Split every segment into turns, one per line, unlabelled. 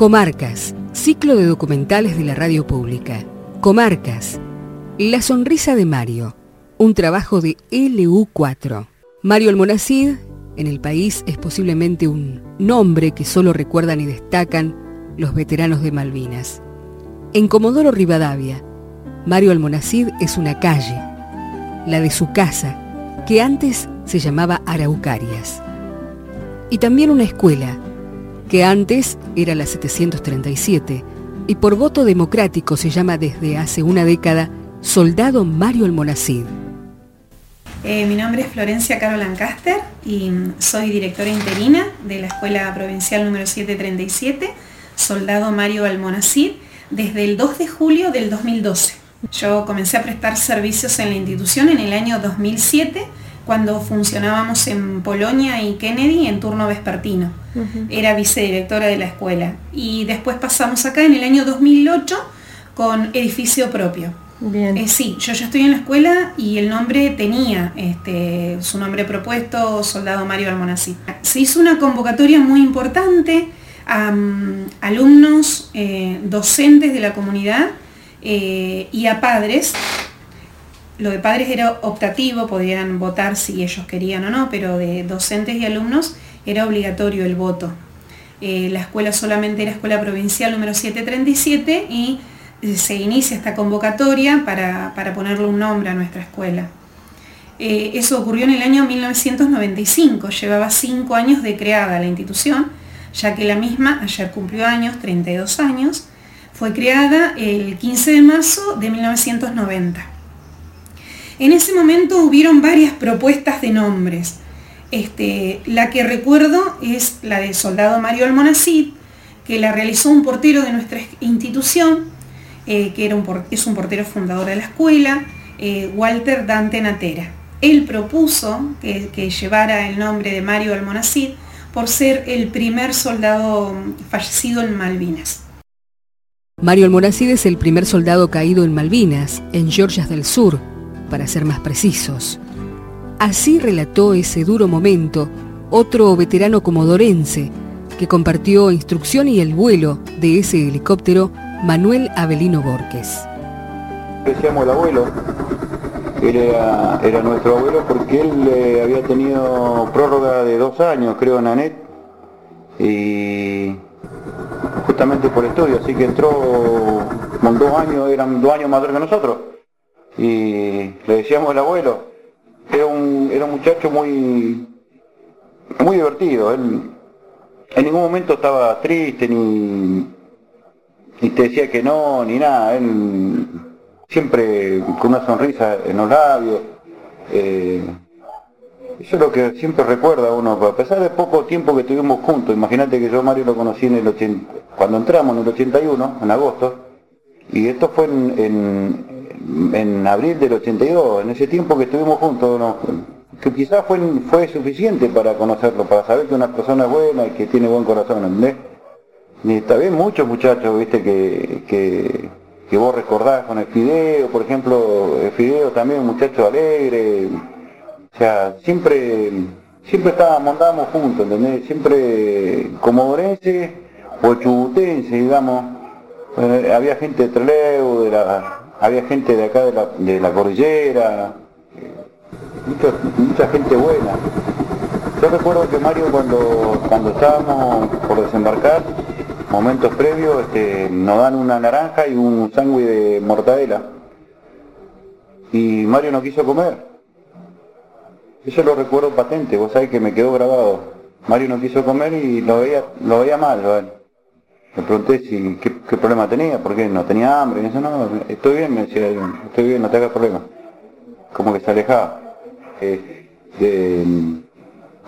Comarcas, ciclo de documentales de la radio pública. Comarcas, La sonrisa de Mario, un trabajo de LU4. Mario Almonacid, en el país, es posiblemente un nombre que solo recuerdan y destacan los veteranos de Malvinas. En Comodoro Rivadavia, Mario Almonacid es una calle, la de su casa, que antes se llamaba Araucarias. Y también una escuela, que antes era la 737 y por voto democrático se llama desde hace una década Soldado Mario Almonacid.
Eh, mi nombre es Florencia Caro Lancaster y soy directora interina de la Escuela Provincial número 737, Soldado Mario Almonacid, desde el 2 de julio del 2012. Yo comencé a prestar servicios en la institución en el año 2007 cuando funcionábamos en Polonia y Kennedy en turno vespertino. Era vicedirectora de la escuela. Y después pasamos acá en el año 2008 con edificio propio. Bien. Eh, sí, yo ya estoy en la escuela y el nombre tenía este, su nombre propuesto, Soldado Mario Almonacid. Se hizo una convocatoria muy importante a mm, alumnos, eh, docentes de la comunidad eh, y a padres lo de padres era optativo, podían votar si ellos querían o no, pero de docentes y alumnos era obligatorio el voto. Eh, la escuela solamente era escuela provincial número 737 y eh, se inicia esta convocatoria para, ponerle un nombre a nuestra escuela. Eh, eso ocurrió en el año 1995, llevaba cinco años de creada la institución, ya que la misma ayer cumplió años, 32 años, fue creada el 15 de marzo de 1990. En ese momento hubieron varias propuestas de nombres. Este, la que recuerdo es la del soldado Mario Almonacid, que la realizó un portero de nuestra institución, eh, que era un, es un portero fundador de la escuela, eh, Walter Dante Natera. Él propuso que, que, llevara el nombre de Mario Almonacid por ser el primer soldado fallecido en Malvinas.
Mario Almonacid es el primer soldado caído en Malvinas, en Georgias del Sur, para ser más precisos. Así relató ese duro momento otro veterano comodorense que compartió instrucción y el vuelo de ese helicóptero, Manuel Avelino Borges.
Decíamos el abuelo, era, nuestro abuelo porque él eh, había tenido prórroga de dos años, creo, en ANET, y justamente por estudio, así que entró con dos años, eran dos años mayor que nosotros y le decíamos el abuelo, era un, era un muchacho muy, muy divertido, él en ningún momento estaba triste ni, ni te decía que no, ni nada, él siempre con una sonrisa en los labios. Eh, eso es lo que siempre recuerda uno, a pesar de poco tiempo que estuvimos juntos, imagínate que yo Mario lo conocí en el 80, cuando entramos en el 81, en agosto, y esto fue en en abril del 82, en ese tiempo que estuvimos juntos, que quizás fue, fue suficiente para conocerlo, para saber que una persona es buena y que tiene buen corazón, ¿entendés? Y bien muchos muchachos, viste, que, que, vos recordás con el Fideo, por ejemplo, el Fideo también un muchacho alegre, o sea, siempre, siempre estábamos, andábamos juntos, ¿entendés? Siempre como orense o chubutense, digamos, eh, había gente de Trelew, de la había gente de acá de la, cordillera, mucha, gente buena. Yo recuerdo que Mario cuando, cuando estábamos por desembarcar, momentos previos, este, nos dan una naranja y un sándwich de mortadela. Y Mario no quiso comer. Eso lo recuerdo patente, vos sabés que me quedó grabado. Mario no quiso comer y lo veía, lo veía mal, le pregunté si qué, problema tenía, porque no tenía hambre, y eso no, estoy bien, me decía, estoy bien, no te hagas problema. Como que se alejaba. Eh,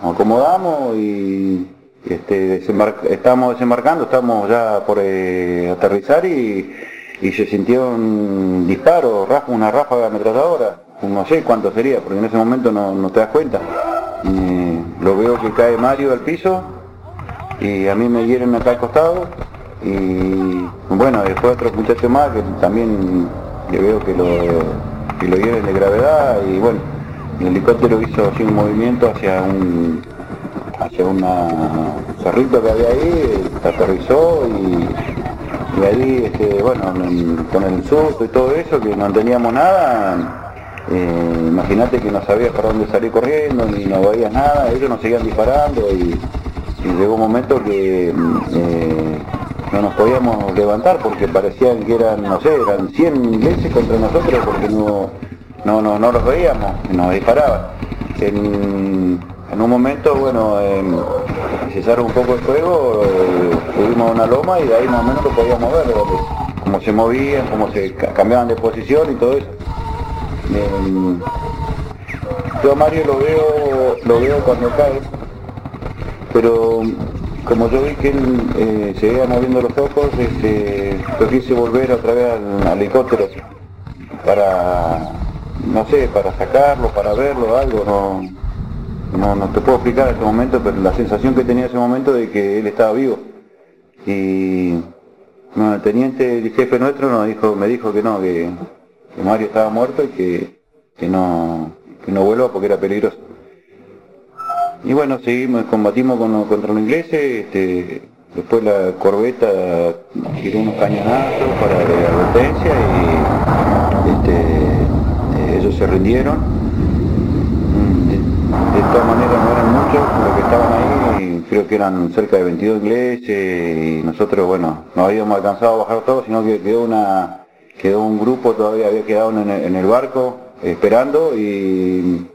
nos acomodamos y este, estábamos desembarcando, estábamos ya por eh, aterrizar y, se sintió un disparo, una ráfaga ametralladora, no sé cuánto sería, porque en ese momento no, te das cuenta. lo veo que cae Mario al piso y a mí me hieren acá al costado y bueno, después otro muchacho más que también le veo que lo, que lo de gravedad y bueno, el helicóptero hizo así un movimiento hacia un hacia un cerrito que había ahí, aterrizó y, ahí, este, bueno, con el susto y todo eso, que no teníamos nada, eh, imagínate que no sabías para dónde salir corriendo, ni no veías nada, ellos nos seguían disparando y, llegó un momento que eh, no nos podíamos levantar porque parecían que eran, no sé, eran 100 veces contra nosotros porque no, no, no, no los veíamos, nos disparaban. En, un momento, bueno, eh, cesaron un poco el fuego, eh, subimos a una loma y de ahí más o menos podíamos ver, cómo se movían, cómo se cambiaban de posición y todo eso. yo a Mario lo veo, lo veo cuando cae, pero como yo vi que él eh, se iba moviendo los ojos, este, yo quise volver otra vez al, helicóptero para, no sé, para sacarlo, para verlo, algo, no, no, te puedo explicar en este momento, pero la sensación que tenía en ese momento de que él estaba vivo. Y el teniente, el jefe nuestro me dijo que no, que, Mario estaba muerto y que no, que no vuelva porque era peligroso. Y bueno, seguimos, combatimos contra los ingleses, este, después la corbeta tiró unos cañonazos para la advertencia y este, eh, ellos se rindieron. Mm, de, todas maneras no eran muchos los que estaban ahí, creo que eran cerca de 22 ingleses y nosotros, bueno, no habíamos alcanzado a bajar todos, sino que quedó una quedó un grupo, todavía había quedado en el, barco esperando y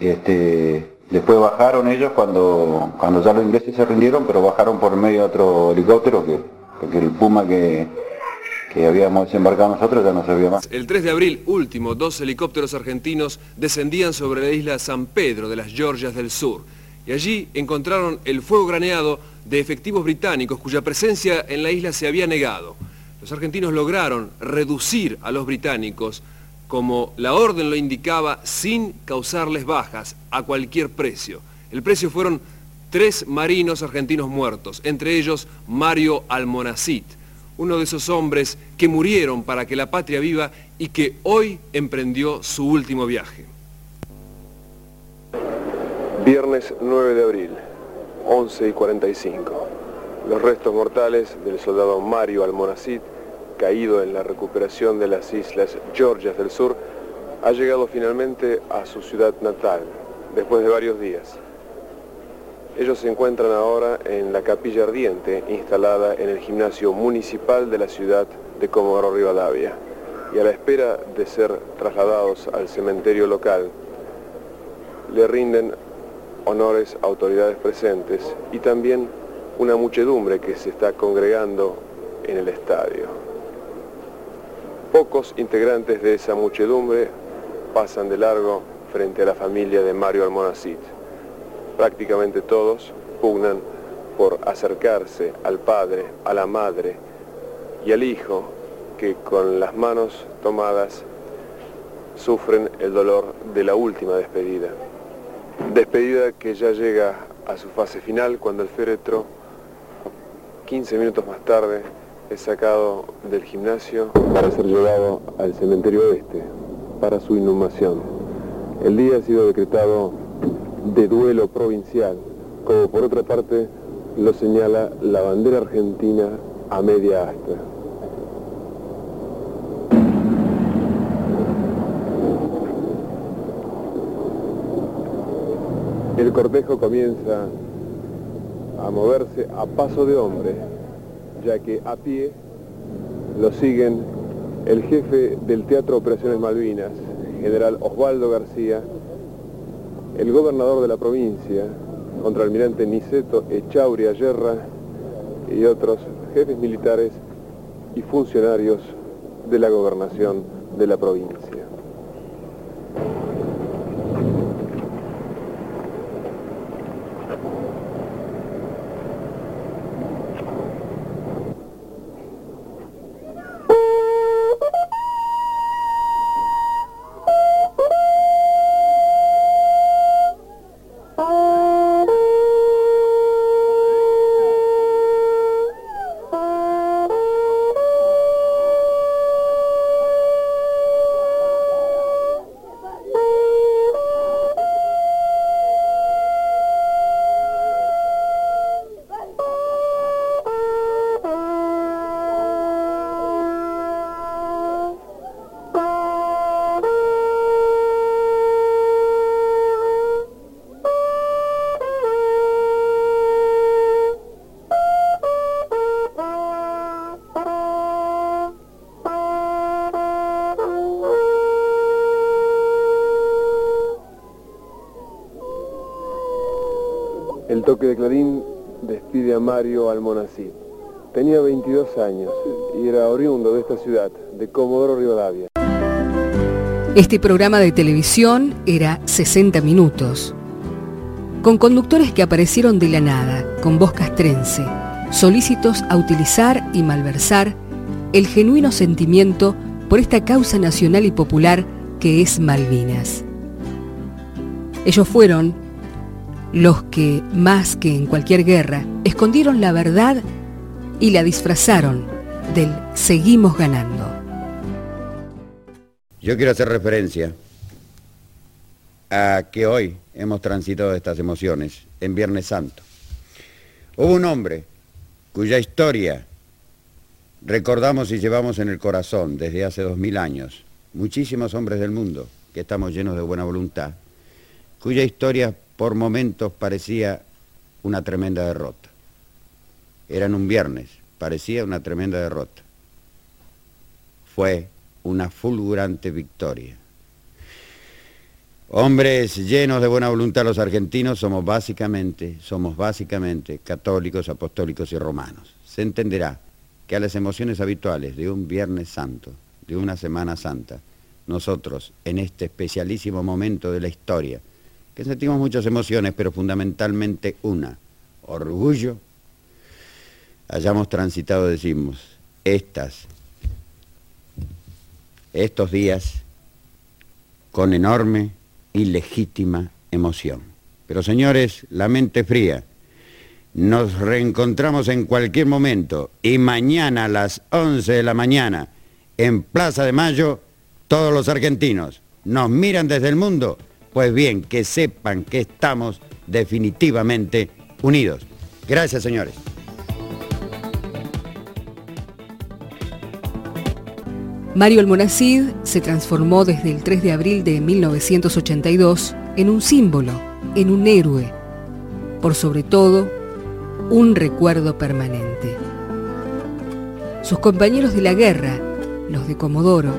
este, después bajaron ellos cuando, cuando ya los ingleses se rindieron, pero bajaron por medio de otro helicóptero, que, porque el Puma que, que habíamos desembarcado nosotros ya no servía más.
El 3 de abril último, dos helicópteros argentinos descendían sobre la isla San Pedro de las Georgias del Sur y allí encontraron el fuego graneado de efectivos británicos cuya presencia en la isla se había negado. Los argentinos lograron reducir a los británicos como la orden lo indicaba, sin causarles bajas a cualquier precio. El precio fueron tres marinos argentinos muertos, entre ellos Mario Almonacid, uno de esos hombres que murieron para que la patria viva y que hoy emprendió su último viaje.
Viernes 9 de abril, 11 y 45. Los restos mortales del soldado Mario Almonacid caído en la recuperación de las islas Georgias del Sur, ha llegado finalmente a su ciudad natal, después de varios días. Ellos se encuentran ahora en la capilla ardiente instalada en el gimnasio municipal de la ciudad de Comodoro Rivadavia y a la espera de ser trasladados al cementerio local, le rinden honores a autoridades presentes y también una muchedumbre que se está congregando en el estadio. Pocos integrantes de esa muchedumbre pasan de largo frente a la familia de Mario Almonacid. Prácticamente todos pugnan por acercarse al padre, a la madre y al hijo que con las manos tomadas sufren el dolor de la última despedida. Despedida que ya llega a su fase final cuando el féretro, 15 minutos más tarde, es sacado del gimnasio para ser llevado al cementerio oeste para su inhumación. El día ha sido decretado de duelo provincial, como por otra parte lo señala la bandera argentina a media asta. El cortejo comienza a moverse a paso de hombre ya que a pie lo siguen el jefe del Teatro Operaciones Malvinas, general Osvaldo García, el gobernador de la provincia, contraalmirante Niceto Echauria Yerra y otros jefes militares y funcionarios de la gobernación de la provincia. Toque de Clarín despide a Mario Almonacid. Tenía 22 años y era oriundo de esta ciudad, de Comodoro Rivadavia.
Este programa de televisión era 60 minutos, con conductores que aparecieron de la nada, con voz castrense, solícitos a utilizar y malversar el genuino sentimiento por esta causa nacional y popular que es Malvinas. Ellos fueron los que, más que en cualquier guerra, escondieron la verdad y la disfrazaron del seguimos ganando.
Yo quiero hacer referencia a que hoy hemos transitado estas emociones en Viernes Santo. Hubo un hombre cuya historia recordamos y llevamos en el corazón desde hace dos mil años, muchísimos hombres del mundo que estamos llenos de buena voluntad, cuya historia por momentos parecía una tremenda derrota. Era en un viernes, parecía una tremenda derrota. Fue una fulgurante victoria. Hombres llenos de buena voluntad los argentinos somos básicamente, somos básicamente católicos, apostólicos y romanos. Se entenderá que a las emociones habituales de un Viernes Santo, de una Semana Santa, nosotros, en este especialísimo momento de la historia, que sentimos muchas emociones, pero fundamentalmente una, orgullo, hayamos transitado, decimos, estas, estos días con enorme y legítima emoción. Pero señores, la mente fría, nos reencontramos en cualquier momento y mañana a las 11 de la mañana en Plaza de Mayo, todos los argentinos nos miran desde el mundo pues bien, que sepan que estamos definitivamente unidos. Gracias, señores.
Mario Almonacid se transformó desde el 3 de abril de 1982 en un símbolo, en un héroe, por sobre todo, un recuerdo permanente. Sus compañeros de la guerra, los de Comodoro,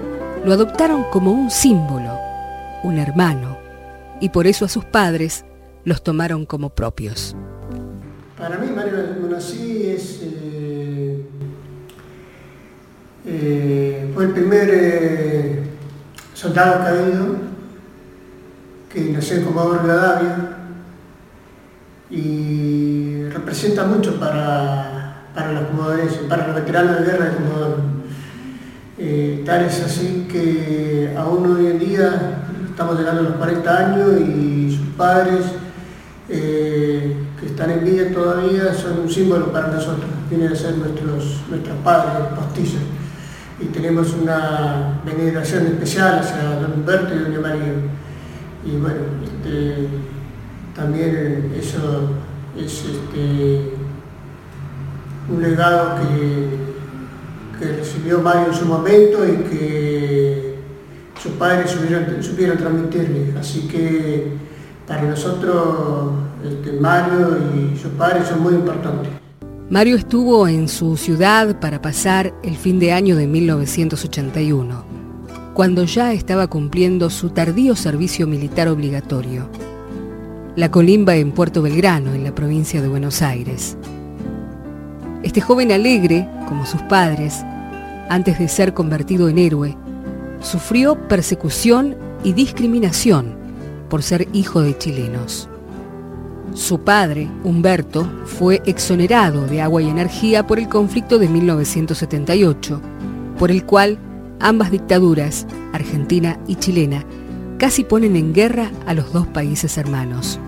lo adoptaron como un símbolo, un hermano, y por eso a sus padres los tomaron como propios.
Para mí Mario Monací es, eh, eh, fue el primer eh, soldado caído que nació en Comodoro Rivadavia y representa mucho para, para los comodorenses, para los veteranos de guerra de Comodoro. tal es así que aún hoy en día estamos llegando a los 40 años y sus padres, eh, que están en vida todavía, son un símbolo para nosotros, vienen a ser nuestros, nuestros padres postizos. Y tenemos una veneración especial hacia don Humberto y doña María. Y bueno, este, también eso es este, un legado que, que recibió Mario en su momento y que sus padres supieron, transmitirle. Así que para nosotros este, Mario y sus padres son muy importantes.
Mario estuvo en su ciudad para pasar el fin de año de 1981, cuando ya estaba cumpliendo su tardío servicio militar obligatorio. La colimba en Puerto Belgrano, en la provincia de Buenos Aires. Este joven alegre, como sus padres, antes de ser convertido en héroe, sufrió persecución y discriminación por ser hijo de chilenos. Su padre, Humberto, fue exonerado de agua y energía por el conflicto de 1978, por el cual ambas dictaduras, argentina y chilena, casi ponen en guerra a los dos países hermanos.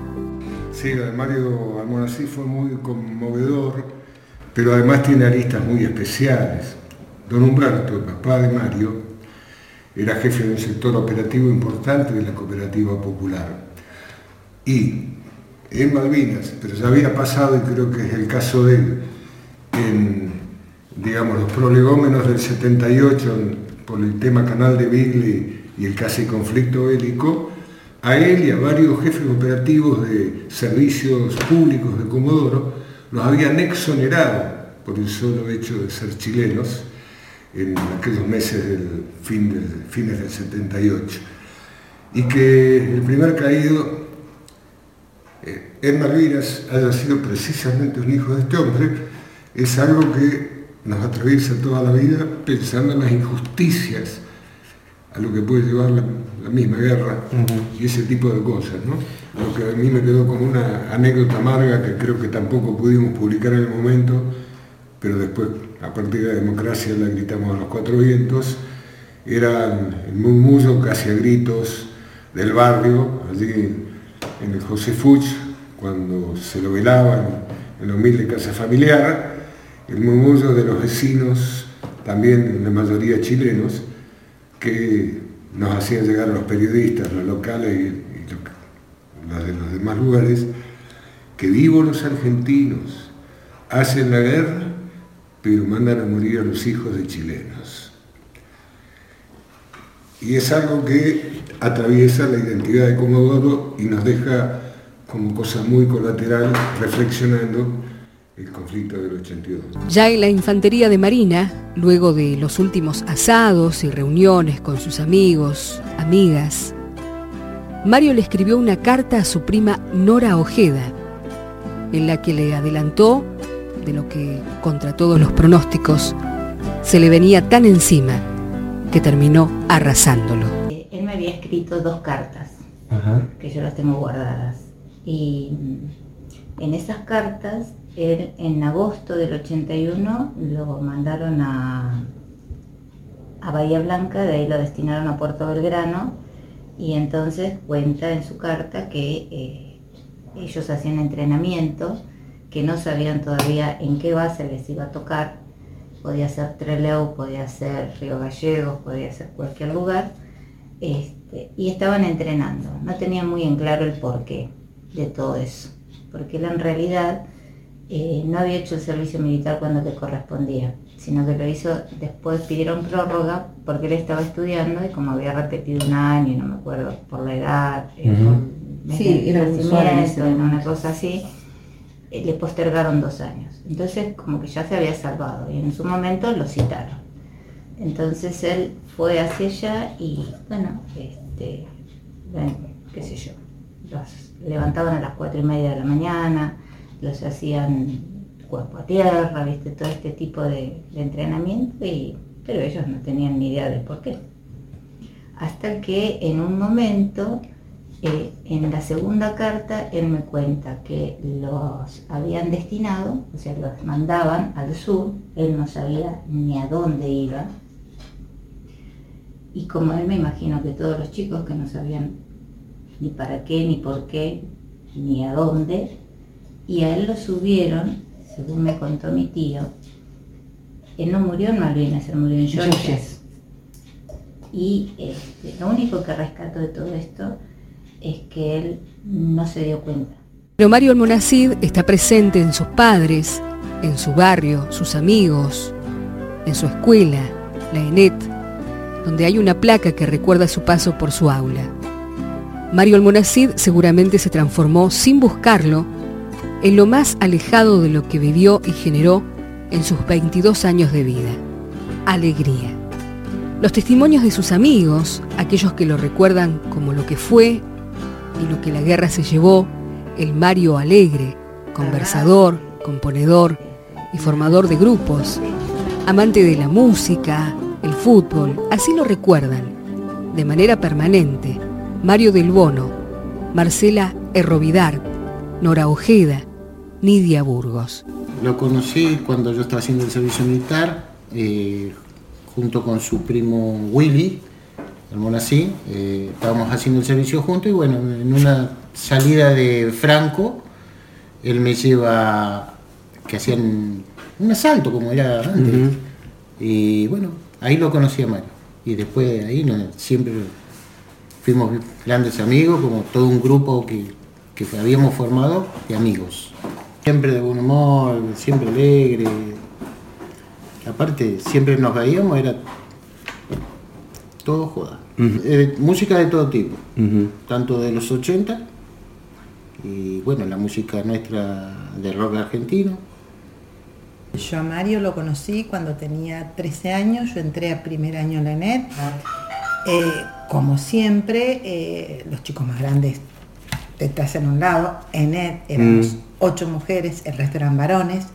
Sí, Mario Almonací fue muy conmovedor, pero además tiene aristas muy especiales. Don Humberto, el papá de Mario, era jefe de un sector operativo importante de la cooperativa popular. Y en Malvinas, pero ya había pasado, y creo que es el caso de él, en digamos, los prolegómenos del 78 por el tema Canal de Beagle y el casi conflicto bélico, a él y a varios jefes operativos de servicios públicos de Comodoro los habían exonerado por el solo hecho de ser chilenos en aquellos meses del fin del, fines del 78. Y que el primer caído eh, en Malvinas haya sido precisamente un hijo de este hombre, es algo que nos atraviesa toda la vida pensando en las injusticias a lo que puede llevar la, misma guerra y ese tipo de cosas. ¿no? Lo que a mí me quedó como una anécdota amarga que creo que tampoco pudimos publicar en el momento, pero después, a partir de la democracia, la gritamos a los cuatro vientos, era el murmullo casi a gritos del barrio, allí en el José Fuch, cuando se lo velaban en la humilde casa familiar, el murmullo de los vecinos, también la mayoría chilenos, que nos hacían llegar los periodistas, los locales y, los de los demás lugares, que vivos los argentinos, hacen la guerra, pero mandan a morir a los hijos de chilenos. Y es algo que atraviesa la identidad de Comodoro y nos deja como cosa muy colateral reflexionando el conflicto del 82.
Ya en la infantería de Marina, luego de los últimos asados y reuniones con sus amigos, amigas, Mario le escribió una carta a su prima Nora Ojeda, en la que le adelantó de lo que, contra todos los pronósticos, se le venía tan encima que terminó arrasándolo.
Él me había escrito dos cartas, que yo las tengo guardadas, y en esas cartas él, en agosto del 81 lo mandaron a, a Bahía Blanca, de ahí lo destinaron a Puerto Belgrano y entonces cuenta en su carta que eh, ellos hacían entrenamiento, que no sabían todavía en qué base les iba a tocar, podía ser Trelew, podía ser Río Gallegos, podía ser cualquier lugar, este, y estaban entrenando, no tenían muy en claro el porqué de todo eso, porque él en realidad eh, no había hecho el servicio militar cuando le correspondía, sino que lo hizo después, pidieron prórroga porque él estaba estudiando y como había repetido un año, no me acuerdo, por la edad, eh,
sí, era
una cosa así, le postergaron dos años. Entonces como que ya se había salvado y en su momento lo citaron. Entonces él fue hacia allá y bueno, este, qué sé yo, los levantaban a las cuatro y media de la mañana, los hacían cuerpo a tierra, viste, todo este tipo de, entrenamiento, y, pero ellos no tenían ni idea del por qué. Hasta que en un momento, eh, en la segunda carta, él me cuenta que los habían destinado, o sea, los mandaban al sur, él no sabía ni a dónde iba, y como él me imagino que todos los chicos que no sabían ni para qué, ni por qué, ni a dónde, y a él lo subieron, según me contó mi tío, él no murió en Malvinas, él murió en Georgia. Y este, lo único que rescato de todo esto es que él no se dio cuenta.
Pero Mario Almonacid está presente en sus padres, en su barrio, sus amigos, en su escuela, la ENET, donde hay una placa que recuerda su paso por su aula. Mario Almonacid seguramente se transformó sin buscarlo en lo más alejado de lo que vivió y generó en sus 22 años de vida, alegría. Los testimonios de sus amigos, aquellos que lo recuerdan como lo que fue y lo que la guerra se llevó, el Mario alegre, conversador, componedor y formador de grupos, amante de la música, el fútbol, así lo recuerdan, de manera permanente, Mario del Bono, Marcela Errovidar, Nora Ojeda, Nidia Burgos.
Lo conocí cuando yo estaba haciendo el servicio militar, eh, junto con su primo Willy, el Monací, eh, estábamos haciendo el servicio juntos y bueno, en una salida de Franco, él me lleva, que hacían un asalto como era antes, y bueno, ahí lo conocí a Mario, y después de ahí siempre fuimos grandes amigos, como todo un grupo que, que habíamos formado de amigos. Siempre de buen humor, siempre alegre. Aparte, siempre nos veíamos, era todo joda. Eh, música de todo tipo, tanto de los 80 y bueno, la música nuestra de rock argentino.
Yo a Mario lo conocí cuando tenía 13 años, yo entré a primer año en la NET. Eh, como siempre, eh, los chicos más grandes detrás en un lado, Enet, éramos
Mm.
ocho mujeres, el resto eran varones.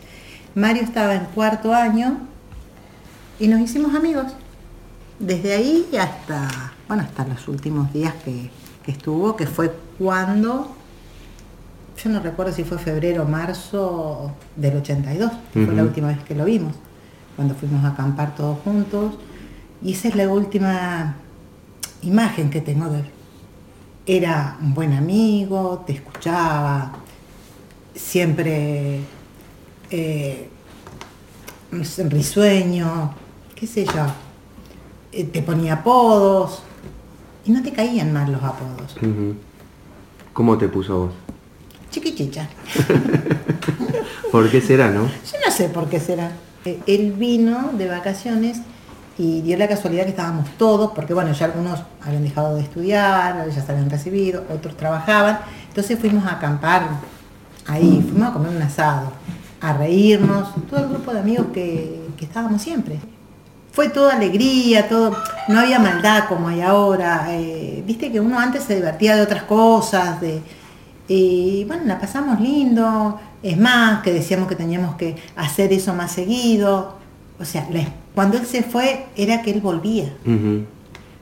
Mario estaba en cuarto año y nos hicimos amigos. Desde ahí hasta, bueno, hasta los últimos días que, que estuvo, que fue cuando, yo no recuerdo si fue febrero o marzo del 82, fue la última vez que lo vimos, cuando fuimos a acampar todos juntos. Y esa es la última imagen que tengo de él. Era un buen amigo, te escuchaba, siempre eh, risueño, qué sé yo, te ponía apodos y no te caían mal los apodos.
¿Cómo te puso vos?
Chiquichicha.
¿Por qué será, no?
Yo no sé por qué será. Eh, Él vino de vacaciones y dio la casualidad que estábamos todos, porque bueno, ya algunos habían dejado de estudiar, ya se habían recibido, otros trabajaban. Entonces fuimos a acampar ahí, fuimos a comer un asado, a reírnos, todo el grupo de amigos que, que estábamos siempre. Fue toda alegría, todo, no había maldad como hay ahora. eh, Viste que uno antes se divertía de otras cosas, de, y bueno, la pasamos lindo. Es más, que decíamos que teníamos que hacer eso más seguido. O sea, la- cuando él se fue era que él volvía.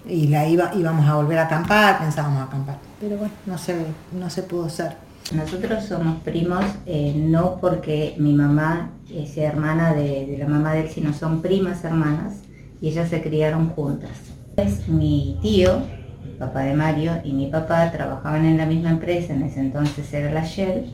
Y la iba, íbamos a volver a acampar, pensábamos acampar. Pero bueno, no se, no se pudo hacer.
Nosotros somos primos, eh, no porque mi mamá sea hermana de, de la mamá de él, sino son primas hermanas y ellas se criaron juntas. Es mi tío, el papá de Mario, y mi papá trabajaban en la misma empresa, en ese entonces era la Shell,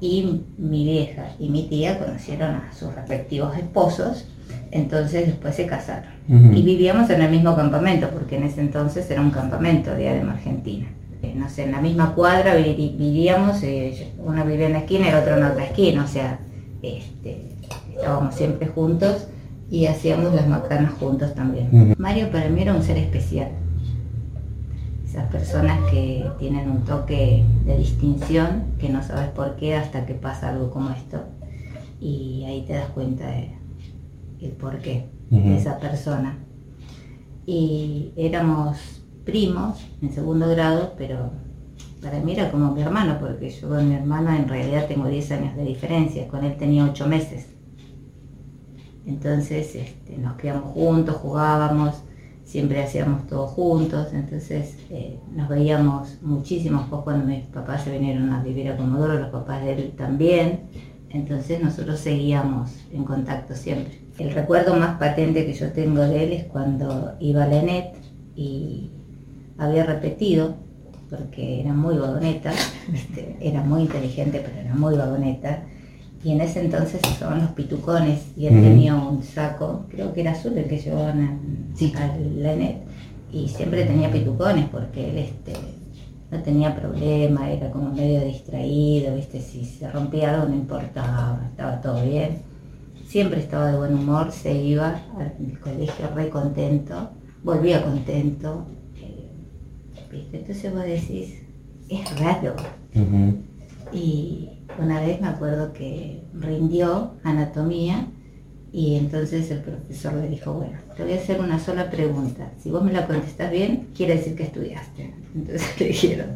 y mi vieja y mi tía conocieron a sus respectivos esposos, entonces después se casaron. Y vivíamos en el mismo campamento, porque en ese entonces era un campamento de Adem Argentina. Eh, No sé, en la misma cuadra vi- vivíamos, eh, uno vivía en la esquina y el otro en otra esquina, o sea, este, estábamos siempre juntos y hacíamos las macanas juntos también. Mario para mí era un ser especial. Esas personas que tienen un toque de distinción, que no sabes por qué hasta que pasa algo como esto. Y ahí te das cuenta de el por qué
Ujú.
de esa persona. Y éramos primos en segundo grado, pero para mí era como mi hermano, porque yo con mi hermano en realidad tengo 10 años de diferencia, con él tenía 8 meses. Entonces este, nos criamos juntos, jugábamos, siempre hacíamos todo juntos, entonces eh, nos veíamos muchísimo. Después cuando mis papás se vinieron a vivir a Comodoro, los papás de él también, entonces nosotros seguíamos en contacto siempre. El recuerdo más patente que yo tengo de él es cuando iba a la ENET y había repetido, porque era muy vagoneta, este, era muy inteligente, pero era muy vagoneta, y en ese entonces usaban los pitucones, y él tenía un saco, creo que era azul el que llevaban a, a la ENET, y siempre tenía pitucones, porque él este, no tenía problema, era como medio distraído, ¿viste? si se rompía algo no importaba, estaba todo bien. Siempre estaba de buen humor, se iba al colegio re contento, volvía contento. eh, ¿viste? Entonces vos decís, es raro. Y una vez me acuerdo que rindió anatomía y entonces el profesor le dijo, bueno, te voy a hacer una sola pregunta. Si vos me la contestás bien, quiere decir que estudiaste. Entonces le dijeron,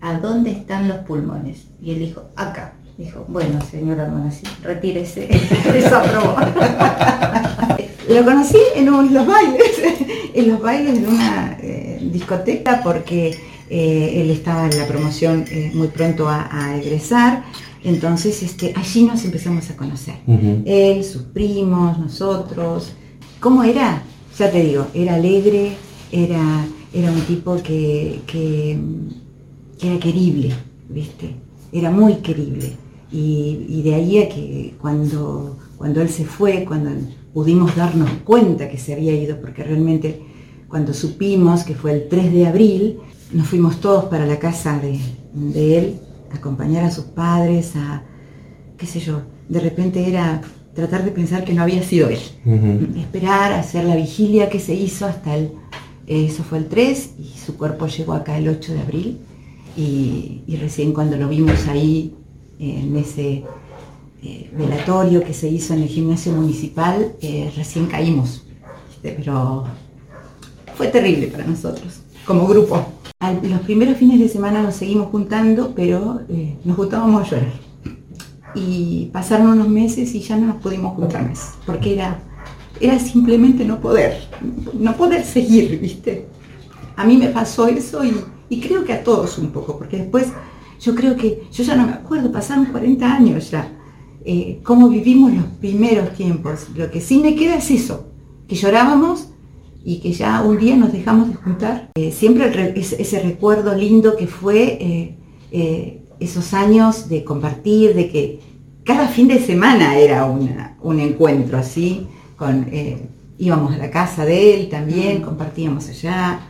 ¿a dónde están los pulmones? Y él dijo, acá. Dijo, bueno, señora Monasi, retírese. Desaprobó.
Lo conocí en un- los bailes, en los bailes de una eh, discoteca porque eh, él estaba en la promoción eh, muy pronto a, a egresar, entonces este, allí nos empezamos a conocer. Él, sus primos, nosotros. ¿Cómo era? Ya te digo, era alegre, era, era un tipo que, que, que era querible, ¿viste? Era muy querible. Y, y de ahí a que cuando, cuando él se fue, cuando pudimos darnos cuenta que se había ido, porque realmente cuando supimos que fue el 3 de abril, nos fuimos todos para la casa de, de él, a acompañar a sus padres, a, qué sé yo, de repente era tratar de pensar que no había sido él. Esperar, hacer la vigilia que se hizo hasta el, eso fue el 3 y su cuerpo llegó acá el 8 de abril y, y recién cuando lo vimos ahí en ese eh, velatorio que se hizo en el gimnasio municipal, eh, recién caímos, pero fue terrible para nosotros. Como grupo. Los primeros fines de semana nos seguimos juntando, pero eh, nos juntábamos llorar. Y pasaron unos meses y ya no nos pudimos juntar más, porque era, era simplemente no poder, no poder seguir, ¿viste? A mí me pasó eso y, y creo que a todos un poco, porque después yo creo que, yo ya no me acuerdo, pasaron 40 años ya, eh, cómo vivimos los primeros tiempos. Lo que sí me queda es eso, que llorábamos y que ya un día nos dejamos de juntar. Eh, siempre re- ese, recuerdo lindo que fue eh, eh, esos años de compartir, de que cada fin de semana era una- un encuentro así, con, íbamos a la casa de él también, compartíamos allá,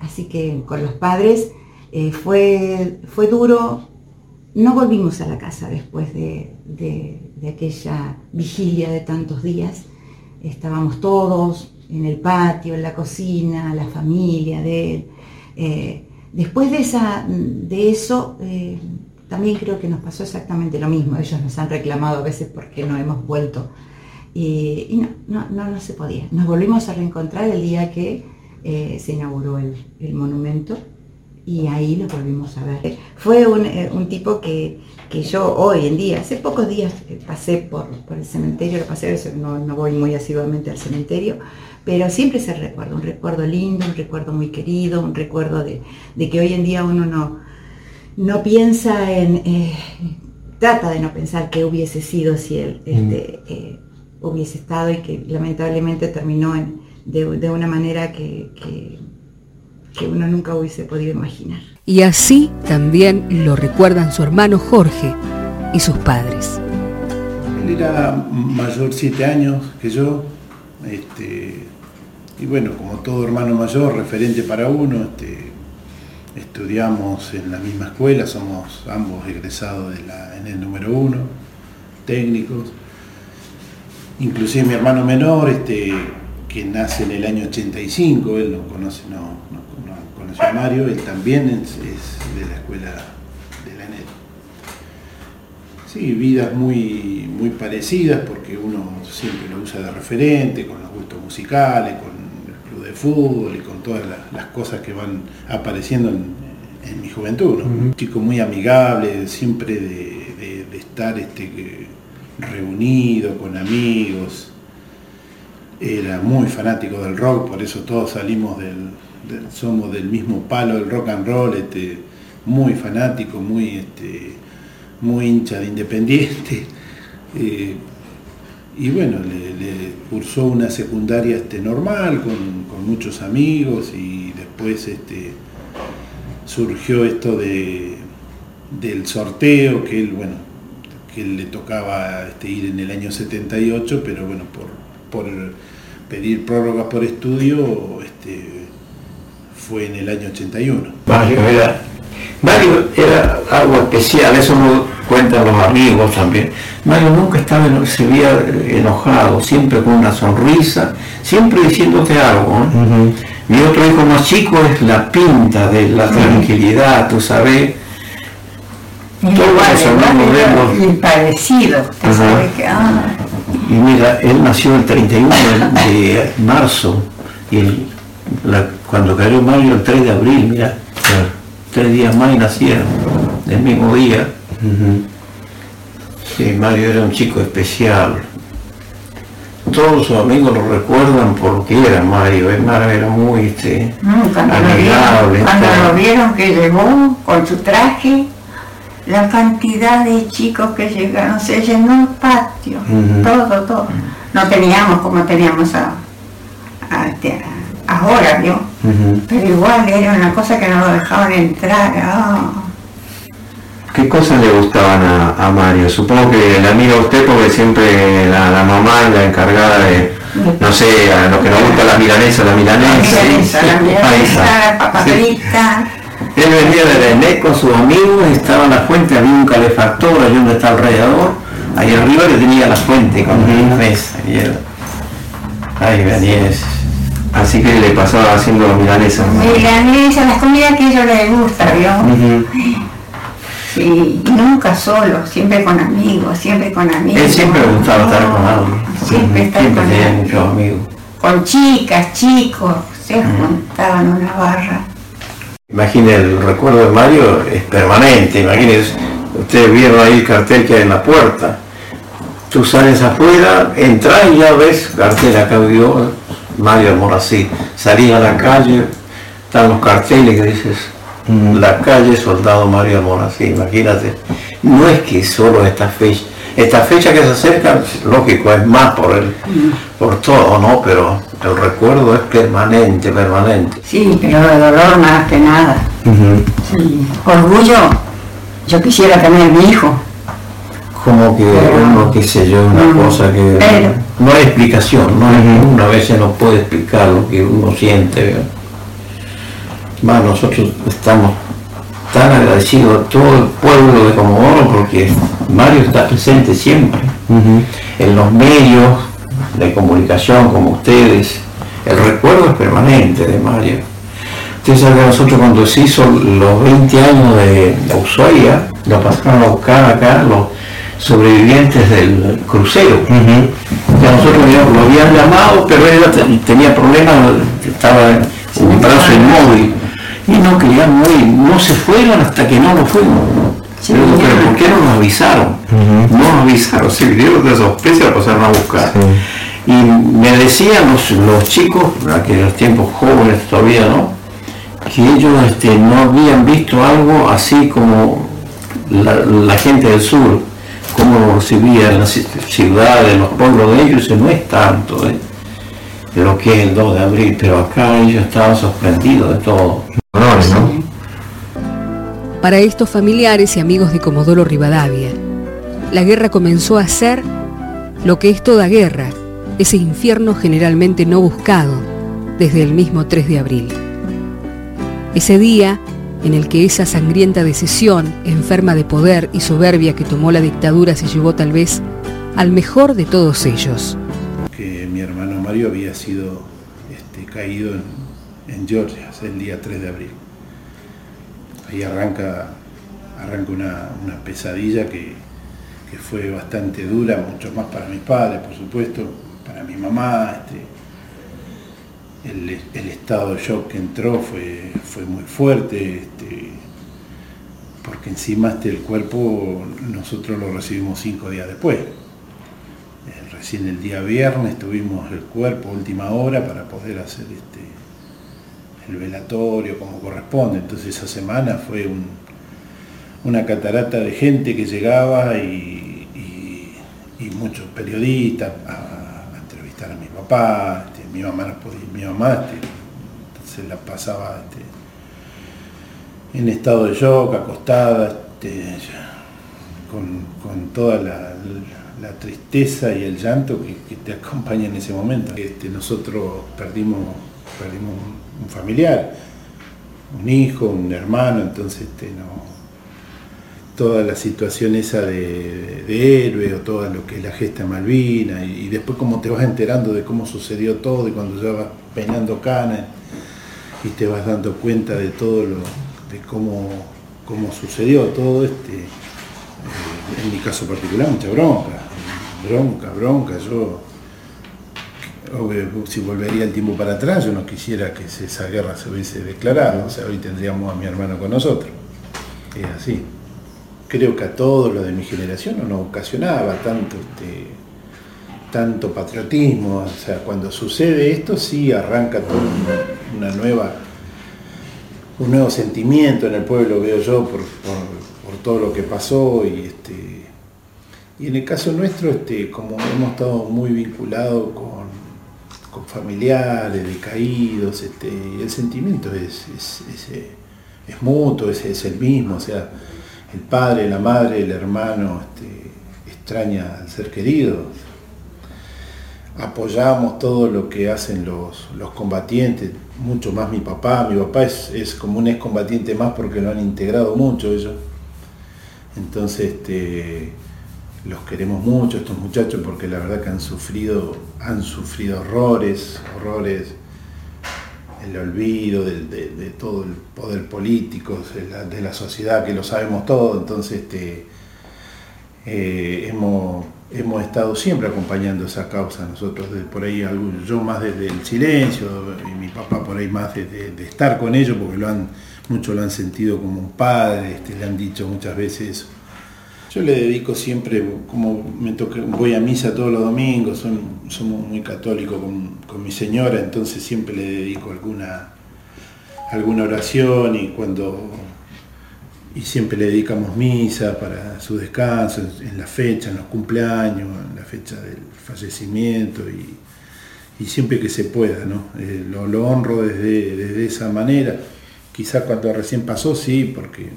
así que con los padres fue, fue duro. No volvimos a la casa después de, de- de aquella vigilia de tantos días. Estábamos todos en el patio, en la cocina, la familia de él. Eh, después de, esa, de eso, eh, también creo que nos pasó exactamente lo mismo. Ellos nos han reclamado a veces porque no hemos vuelto. Y, no, no, no, no se podía. Nos volvimos a reencontrar el día que eh, se inauguró el, el monumento y ahí lo volvimos a ver. Fue un, un tipo que, que yo hoy en día, hace pocos días pasé por, por el cementerio, lo pasé, no, no voy muy asiduamente al cementerio, pero siempre se recuerda, un recuerdo lindo, un recuerdo muy querido, un recuerdo de, de que hoy en día uno no, no piensa en, eh, trata de no pensar qué hubiese sido si él este, eh, hubiese estado y que lamentablemente terminó en- de, de una manera que, que- que uno nunca hubiese podido imaginar.
Y así también lo recuerdan su hermano Jorge y sus padres.
Él era mayor siete años que yo, este, y bueno, como todo hermano mayor, referente para uno, este, estudiamos en la misma escuela, somos ambos egresados de la- en el número uno, técnicos. Inclusive mi hermano menor, este, que nace en el año 85, él no conoce, no, no- no conoció a Mario, él también es, de la escuela de la ENET. Sí, vidas muy, muy parecidas porque uno siempre lo usa de referente, con los gustos musicales, con de fútbol y con todas las, las cosas que van apareciendo en, en mi juventud. ¿no? Un chico muy amigable, siempre de, de- de estar este, reunido con amigos. Era muy fanático del rock, por eso todos salimos del, del- somos del mismo palo del rock and roll, este, muy fanático, muy este, muy hincha de Independiente. eh, y bueno, le, le cursó una secundaria este, normal, con, muchos amigos, y después este, surgió esto de, del sorteo, que él, bueno, que le tocaba este, ir en el año 78, pero bueno, por, por pedir prórroga por estudio, este, fue en el año 81.
Mario era, Mario era algo especial, eso lo cuentan los amigos también. Mario nunca estaba, se veía eh, enojado, siempre con una sonrisa, siempre diciéndote algo. ¿no? Mi otro hijo más chico es la pinta de la tranquilidad, tú sabes. Todos los hermanos de los-
Y parecido. que, ah,
Y mira, él nació el 31 de, de marzo y el- la- cuando cayó Mario el 3 de abril, mira, tres días más y nacieron, el mismo día. Sí, Mario era un chico especial. Todos sus amigos lo recuerdan por lo que era Mario. eh, Mario era muy este,
mm, cuando, lo
amigable.
vieron, cuando lo vieron que llegó con su traje, la cantidad de chicos que llegaron, se llenó el patio, todo, todo. No teníamos como teníamos a, a- este, a- ahora, ¿vio? Pero igual era una cosa que no lo dejaban entrar. ah.
¿Qué cosas le gustaban a, a Mario? Supongo que la mira usted porque siempre la, la mamá es la encargada de, no sé, a lo que nos gusta la milanesa, la milanesa.
La milanesa, la
Ahí
milanesa,
está.
papa
Sí.
frita.
Él venía de René con sus amigos, estaba en la fuente, había un calefactor allí donde está el radiador, ahí arriba que tenía la fuente con la mesa. Y él, ay, Daniel,
Así que le pasaba haciendo milanesas.
Milanesa, las comidas que a ellos les gusta, ¿vio? Y nunca solo, siempre con amigos, siempre con amigos.
él siempre le gustaba estar con alguien.
Siempre estar
Siempre
con
tenía
alguien.
muchos amigos.
Con chicas, chicos, se juntaban una barra.
Imagine, el recuerdo de Mario es permanente, imagínense, ustedes vieron ahí el cartel que hay en la puerta. Tú sales afuera, entras y ya ves cartel acá vio Mario Almorací. Salís a la calle, están los carteles que dices, la calle Soldado Mario Almorací, imagínate. No es que solo esta fecha, esta fecha que se acerca, lógico, es más por el, por todo, ¿no? Pero el recuerdo es permanente, permanente.
Sí, pero de dolor más que nada. Sí. Orgullo, yo quisiera tener mi hijo.
Como que uno, qué sé yo, una cosa que
Pero-
no hay explicación, no hay, una vez no puede explicar lo que uno siente. Más nosotros estamos tan agradecidos a todo el pueblo de Comodoro porque Mario está presente siempre en los medios de comunicación como ustedes. El recuerdo es permanente de Mario. Ustedes saben que nosotros cuando se hizo los 20 años de, Ushuaia, lo pasaron a buscar acá los sobrevivientes del crucero. Ya nosotros lo habían llamado, pero él te- tenía problemas, estaba en un brazo inmóvil. Y no querían morir, no se fueron hasta que no lo fuimos. Pero, pero ¿por qué no nos avisaron? No nos avisaron, se vinieron de sospecha lo pasaron a buscar. Y me decían los, los chicos, en aquellos tiempos jóvenes todavía, ¿no? Que ellos este, no habían visto algo así como la, la gente del sur, cómo lo recibían las ci- ciudades, los pueblos de ellos, y no es tanto ¿eh? de lo que es el 2 de abril, pero acá ellos estaban sorprendidos de todo.
Para estos familiares y amigos de Comodoro Rivadavia, la guerra comenzó a ser lo que es toda guerra, ese infierno generalmente no buscado desde el mismo 3 de abril. Ese día en el que esa sangrienta decisión, enferma de poder y soberbia que tomó la dictadura se llevó tal vez al mejor de todos ellos.
que mi hermano Mario había sido este, caído en, en Georgia el día 3 de abril. Ahí arranca, arranca una, una pesadilla que, que fue bastante dura, mucho más para mis padres, por supuesto, para mi mamá. este, el, estado de shock que entró fue, fue muy fuerte, este, porque encima este, el cuerpo nosotros lo recibimos cinco días después. Eh, Recién el día viernes tuvimos el cuerpo última hora para poder hacer este, el velatorio como corresponde. Entonces esa semana fue un- una catarata de gente que llegaba y, muchos periodistas a, entrevistar a mi papá. este, mi mamá mi mamá este, se la pasaba este, en estado de shock, acostada, con, toda la, tristeza y el llanto que, te acompaña en ese momento. Nosotros perdimos, perdimos un, familiar, un hijo, un hermano, entonces este, no, toda la situación esa de, héroe o todo lo que es la gesta Malvina y, después como te vas enterando de cómo sucedió todo y cuando ya vas peinando canas y te vas dando cuenta de todo lo, de cómo, cómo sucedió todo este, eh, en mi caso particular, mucha bronca, bronca, bronca, yo si volvería el tiempo para atrás, yo no quisiera que esa guerra se hubiese declarado, o sea, hoy tendríamos a mi hermano con nosotros, es así. Creo que a todos los de mi generación no nos ocasionaba tanto este, tanto patriotismo, o sea, cuando sucede esto sí arranca una, nueva un nuevo sentimiento en el pueblo, veo yo, por, por- por todo lo que pasó y este y en el caso nuestro, este, como hemos estado muy vinculados con, con familiares, decaídos, este, el sentimiento es, es, es, eh, es mutuo, es, el mismo, o sea, el padre, la madre, el hermano este, extraña al ser querido, apoyamos todo lo que hacen los, los combatientes, mucho más mi papá, mi papá es, es como un excombatiente más porque lo han integrado mucho ellos. Entonces este, los queremos mucho estos muchachos porque la verdad que han sufrido, han sufrido horrores, horrores, el olvido de, todo el poder político, de la, sociedad que lo sabemos todo, entonces este, eh, hemos, hemos estado siempre acompañando esa causa nosotros, por ahí yo más desde el silencio y mi papá por ahí más de, estar con ellos porque lo han, muchos lo han sentido como un padre, este, le han dicho muchas veces. Yo le dedico siempre, como me toca, voy a misa todos los domingos, somos muy católicos con, mi señora, entonces siempre le dedico alguna, alguna oración y cuando y siempre le dedicamos misa para su descanso, en la fecha, en los cumpleaños, en la fecha del fallecimiento y, siempre que se pueda, ¿no? Eh, lo, honro desde, desde esa manera. Quizás cuando recién pasó, sí, porque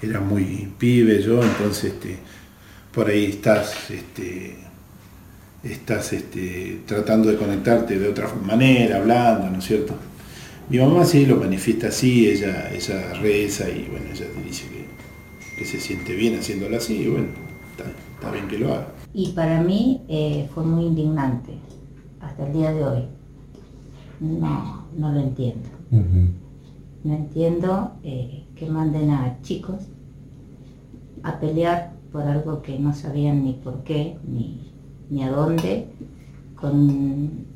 era muy pibe yo, entonces este, por ahí estás, este, estás este, tratando de conectarte de otra manera, hablando, ¿no es cierto? Mi mamá sí lo manifiesta así, ella, ella reza y bueno, ella te dice que, se siente bien haciéndolo así y bueno, está, bien que lo haga.
Y para mí eh, fue muy indignante hasta el día de hoy. No, no lo entiendo. No entiendo eh, que manden a chicos a pelear por algo que no sabían ni por qué, ni, ni a dónde, con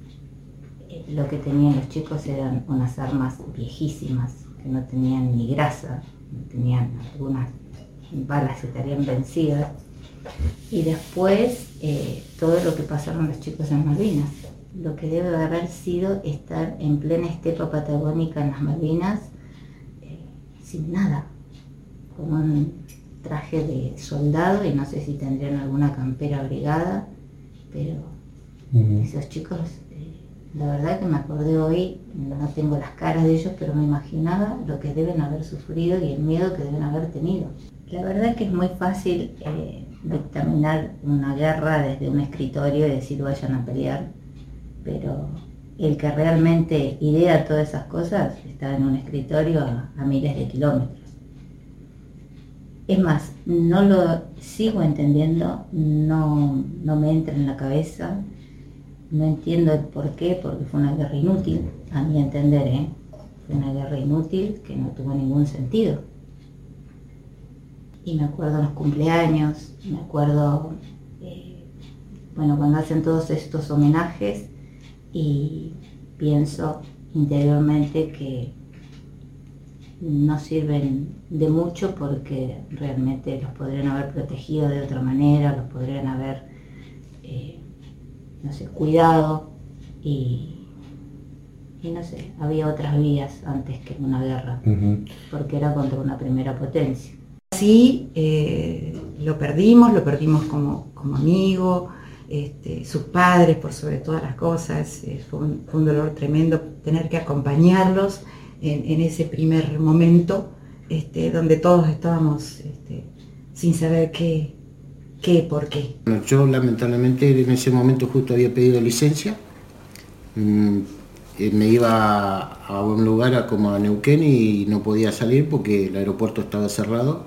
eh, lo que tenían los chicos eran unas armas viejísimas, que no tenían ni grasa, no tenían algunas balas que estarían vencidas. Y después eh, todo lo que pasaron los chicos en Malvinas. Lo que debe haber sido estar en plena estepa patagónica en las Malvinas sin nada, con un traje de soldado y no sé si tendrían alguna campera abrigada, pero esos chicos, eh, la verdad que me acordé hoy, no tengo las caras de ellos, pero me imaginaba lo que deben haber sufrido y el miedo que deben haber tenido. La verdad que es muy fácil eh, dictaminar una guerra desde un escritorio y decir vayan a pelear, pero el que realmente idea todas esas cosas está en un escritorio a, miles de kilómetros. Es más, no lo sigo entendiendo, no, no me entra en la cabeza, no entiendo el por qué, porque fue una guerra inútil, a mi entender, ¿eh? fue una guerra inútil que no tuvo ningún sentido. Y me acuerdo los cumpleaños, me acuerdo, eh, bueno, cuando hacen todos estos homenajes, y pienso interiormente que no sirven de mucho porque realmente los podrían haber protegido de otra manera, los podrían haber, eh, no sé, cuidado y, no sé, había otras vías antes que una guerra, porque era contra una primera potencia.
Sí, eh, lo perdimos, lo perdimos como, como amigo, este, sus padres por sobre todas las cosas. Eh, fue, un, dolor tremendo tener que acompañarlos en, ese primer momento este, donde todos estábamos este, sin saber qué, qué, por qué.
yo lamentablemente en ese momento justo había pedido licencia. Mm, eh, me iba a un lugar como a Neuquén y no podía salir porque el aeropuerto estaba cerrado.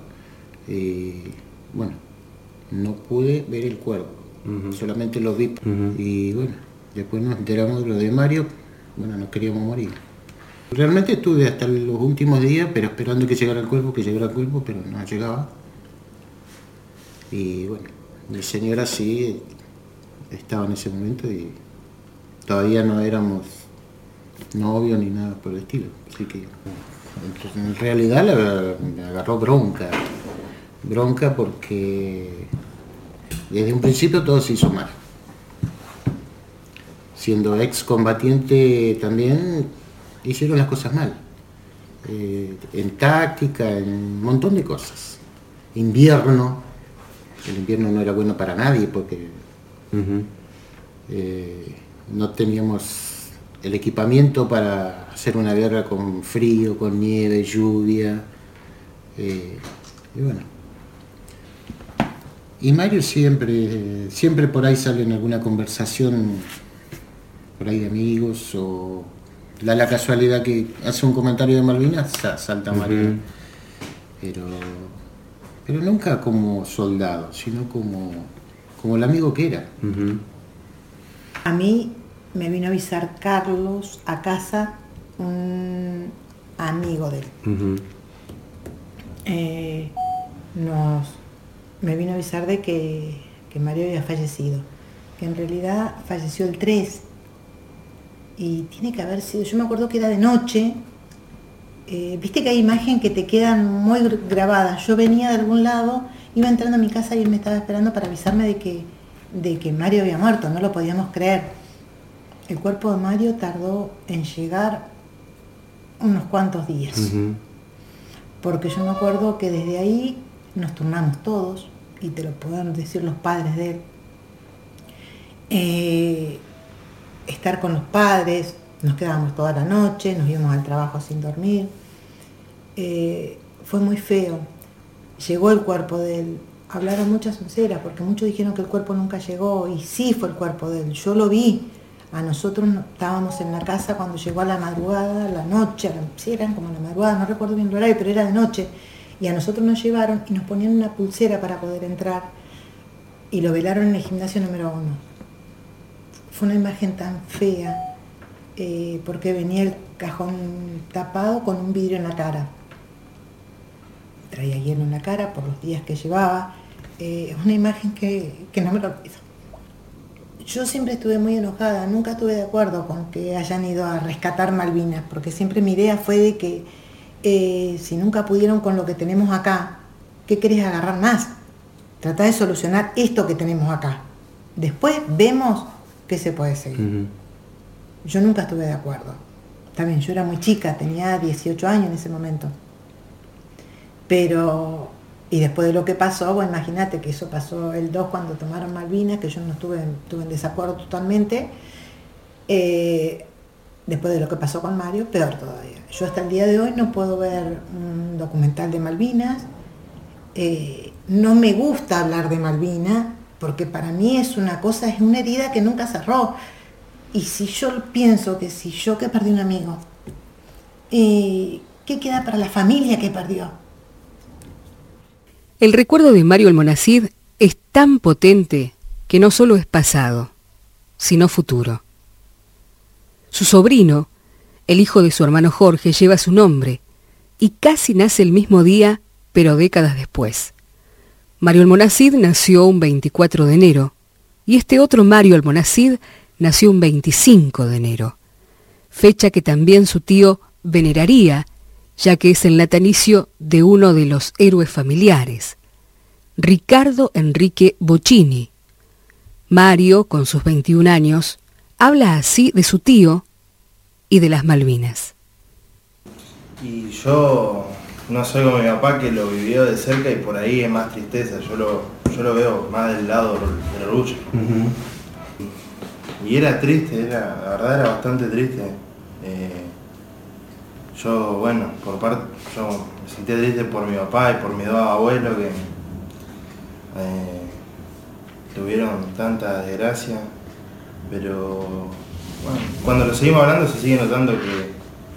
Y, bueno, no pude ver el cuerpo solamente los vi. Y bueno, después nos enteramos de lo de Mario, bueno, nos queríamos morir. Realmente estuve hasta los últimos días, pero esperando que llegara el cuerpo, que llegara el cuerpo, pero no llegaba. Y bueno, mi señora sí estaba en ese momento y todavía no éramos novios ni nada por el estilo. Así que en realidad me agarró bronca. Bronca porque desde un principio todo se hizo mal. Siendo ex combatiente también hicieron las cosas mal. Eh, en táctica, en un montón de cosas. Invierno, el invierno no era bueno para nadie porque eh, no teníamos el equipamiento para hacer una guerra con frío, con nieve, lluvia. Eh, y bueno, y Mario siempre, siempre por ahí sale en alguna conversación, por ahí de amigos, o da la casualidad que hace un comentario de Malvinas, salta Mario. Pero, pero nunca como soldado, sino como, como el amigo que era.
A mí me vino a avisar Carlos a casa, un amigo de él. Eh, nos me vino a avisar de que, que Mario había fallecido, que en realidad falleció el 3. Y tiene que haber sido, yo me acuerdo que era de noche, eh, viste que hay imágenes que te quedan muy grabadas. Yo venía de algún lado, iba entrando a mi casa y él me estaba esperando para avisarme de que, de que Mario había muerto, no lo podíamos creer. El cuerpo de Mario tardó en llegar unos cuantos días. Porque yo me acuerdo que desde ahí nos turnamos todos, y te lo pueden decir los padres de él. Eh, estar con los padres, nos quedábamos toda la noche, nos íbamos al trabajo sin dormir. Eh, fue muy feo. Llegó el cuerpo de él. Hablaron muchas sinceras, porque muchos dijeron que el cuerpo nunca llegó, y sí fue el cuerpo de él. Yo lo vi. A nosotros estábamos en la casa cuando llegó a la madrugada, la noche, sí, eran como la madrugada, no recuerdo bien el horario, pero era de noche. Y a nosotros nos llevaron y nos ponían una pulsera para poder entrar y lo velaron en el gimnasio número uno. Fue una imagen tan fea eh, porque venía el cajón tapado con un vidrio en la cara. Traía hielo en la cara por los días que llevaba. Es eh, una imagen que, que no me lo olvido. Yo siempre estuve muy enojada, nunca estuve de acuerdo con que hayan ido a rescatar Malvinas, porque siempre mi idea fue de que eh, si nunca pudieron con lo que tenemos acá, ¿qué querés agarrar más? Trata de solucionar esto que tenemos acá. Después vemos qué se puede seguir. Yo nunca estuve de acuerdo. También yo era muy chica, tenía 18 años en ese momento. Pero, y después de lo que pasó, bueno, imagínate que eso pasó el 2 cuando tomaron Malvinas, que yo no estuve, estuve en desacuerdo totalmente. Eh, después de lo que pasó con Mario, peor todavía. Yo hasta el día de hoy no puedo ver un documental de Malvinas, eh, no me gusta hablar de Malvinas, porque para mí es una cosa, es una herida que nunca cerró. Y si yo pienso que si yo que perdí un amigo, eh, ¿qué queda para la familia que perdió?
El recuerdo de Mario Almonacid es tan potente que no solo es pasado, sino futuro. Su sobrino, el hijo de su hermano Jorge, lleva su nombre y casi nace el mismo día, pero décadas después. Mario Almonacid nació un 24 de enero y este otro Mario Almonacid nació un 25 de enero, fecha que también su tío veneraría, ya que es el natalicio de uno de los héroes familiares, Ricardo Enrique Bocini. Mario, con sus 21 años, habla así de su tío y de las Malvinas.
Y yo no soy como mi papá que lo vivió de cerca y por ahí es más tristeza, yo lo, yo lo veo más del lado del orgullo. Y era triste, era, la verdad era bastante triste. Eh, yo, bueno, por parte, yo me sentía triste por mi papá y por mis dos abuelos que eh, tuvieron tanta desgracia, pero cuando lo seguimos hablando se sigue notando